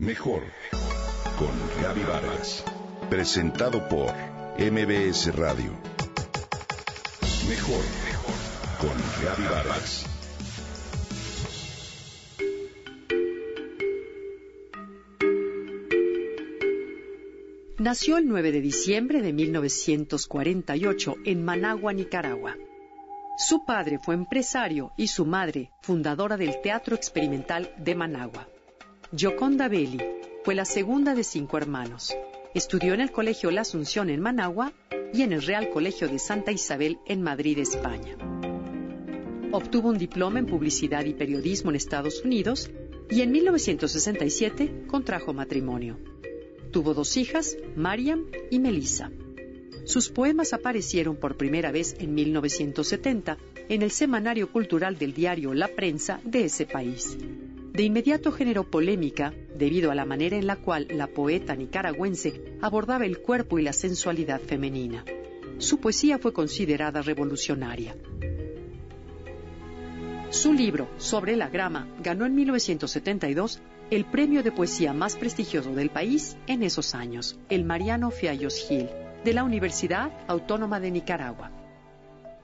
Mejor con Gaby Vargas. Presentado por MBS Radio. Mejor con Gaby Vargas. Nació el 9 de diciembre de 1948 en Managua, Nicaragua. Su padre fue empresario y su madre fundadora del Teatro Experimental de Managua. Gioconda Belli fue la segunda de cinco hermanos. Estudió en el Colegio La Asunción en Managua y en el Real Colegio de Santa Isabel en Madrid, España. Obtuvo un diploma en publicidad y periodismo en Estados Unidos y en 1967 contrajo matrimonio. Tuvo dos hijas, Mariam y Melissa. Sus poemas aparecieron por primera vez en 1970 en el semanario cultural del diario La Prensa de ese país. De inmediato generó polémica debido a la manera en la cual la poeta nicaragüense abordaba el cuerpo y la sensualidad femenina. Su poesía fue considerada revolucionaria. Su libro, Sobre la grama, ganó en 1972 el premio de poesía más prestigioso del país en esos años, el Mariano Fiallos Gil, de la Universidad Autónoma de Nicaragua.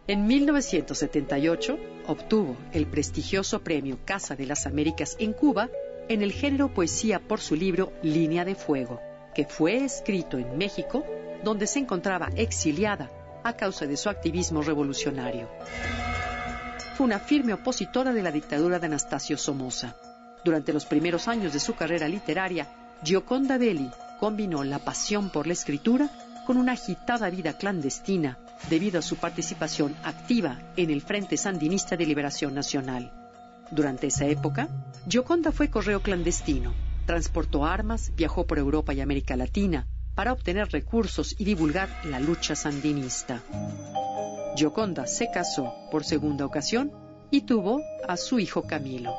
En 1978 obtuvo el prestigioso premio Casa de las Américas en Cuba en el género poesía por su libro Línea de Fuego, que fue escrito en México, donde se encontraba exiliada a causa de su activismo revolucionario. Fue una firme opositora de la dictadura de Anastasio Somoza. Durante los primeros años de su carrera literaria, Gioconda Belli combinó la pasión por la escritura con una agitada vida clandestina debido a su participación activa en el Frente Sandinista de Liberación Nacional. Durante esa época, Gioconda fue correo clandestino, transportó armas, viajó por Europa y América Latina para obtener recursos y divulgar la lucha sandinista. Gioconda se casó por segunda ocasión y tuvo a su hijo Camilo.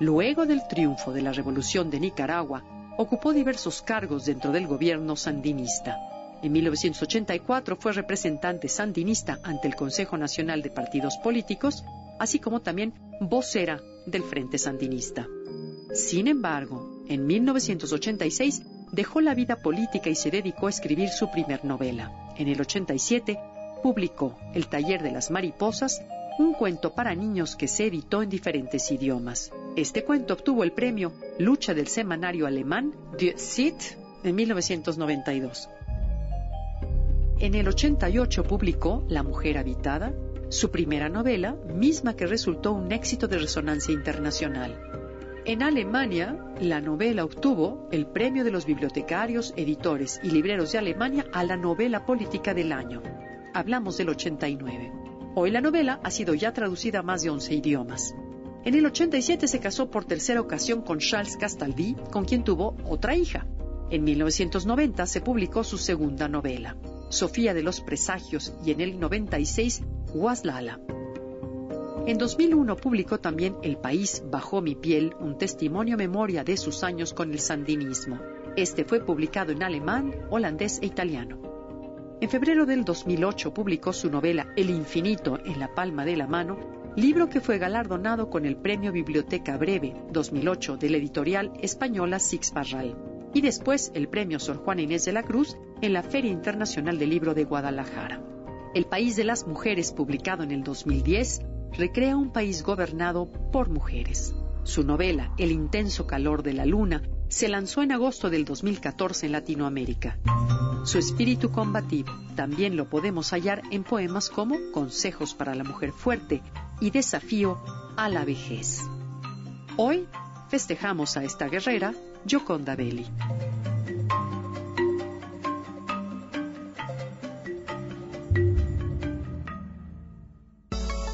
Luego del triunfo de la Revolución de Nicaragua, ocupó diversos cargos dentro del gobierno sandinista. En 1984 fue representante sandinista ante el Consejo Nacional de Partidos Políticos, así como también vocera del Frente Sandinista. Sin embargo, en 1986 dejó la vida política y se dedicó a escribir su primer novela. En el 87 publicó El taller de las mariposas, un cuento para niños que se editó en diferentes idiomas. Este cuento obtuvo el premio Lucha del semanario alemán Die Zeit en 1992. En el 88 publicó La mujer habitada, su primera novela, misma que resultó un éxito de resonancia internacional. En Alemania, la novela obtuvo el premio de los bibliotecarios, editores y libreros de Alemania a la novela política del año. Hablamos del 89. Hoy la novela ha sido ya traducida a más de 11 idiomas. En el 87 se casó por tercera ocasión con Charles Castaldi, con quien tuvo otra hija. En 1990 se publicó su segunda novela, Sofía de los Presagios, y en el 96, Guaslala. En 2001 publicó también El país bajo mi piel, un testimonio memoria de sus años con el sandinismo. Este fue publicado en alemán, holandés e italiano. En febrero del 2008 publicó su novela El infinito en la palma de la mano, libro que fue galardonado con el Premio Biblioteca Breve 2008 de la editorial española Six Barral y después el Premio Sor Juana Inés de la Cruz en la Feria Internacional del Libro de Guadalajara. El País de las Mujeres, publicado en el 2010, recrea un país gobernado por mujeres. Su novela, El intenso calor de la luna, se lanzó en agosto del 2014 en Latinoamérica. Su espíritu combativo también lo podemos hallar en poemas como Consejos para la mujer fuerte y Desafío a la vejez. Hoy festejamos a esta guerrera Gioconda Belli.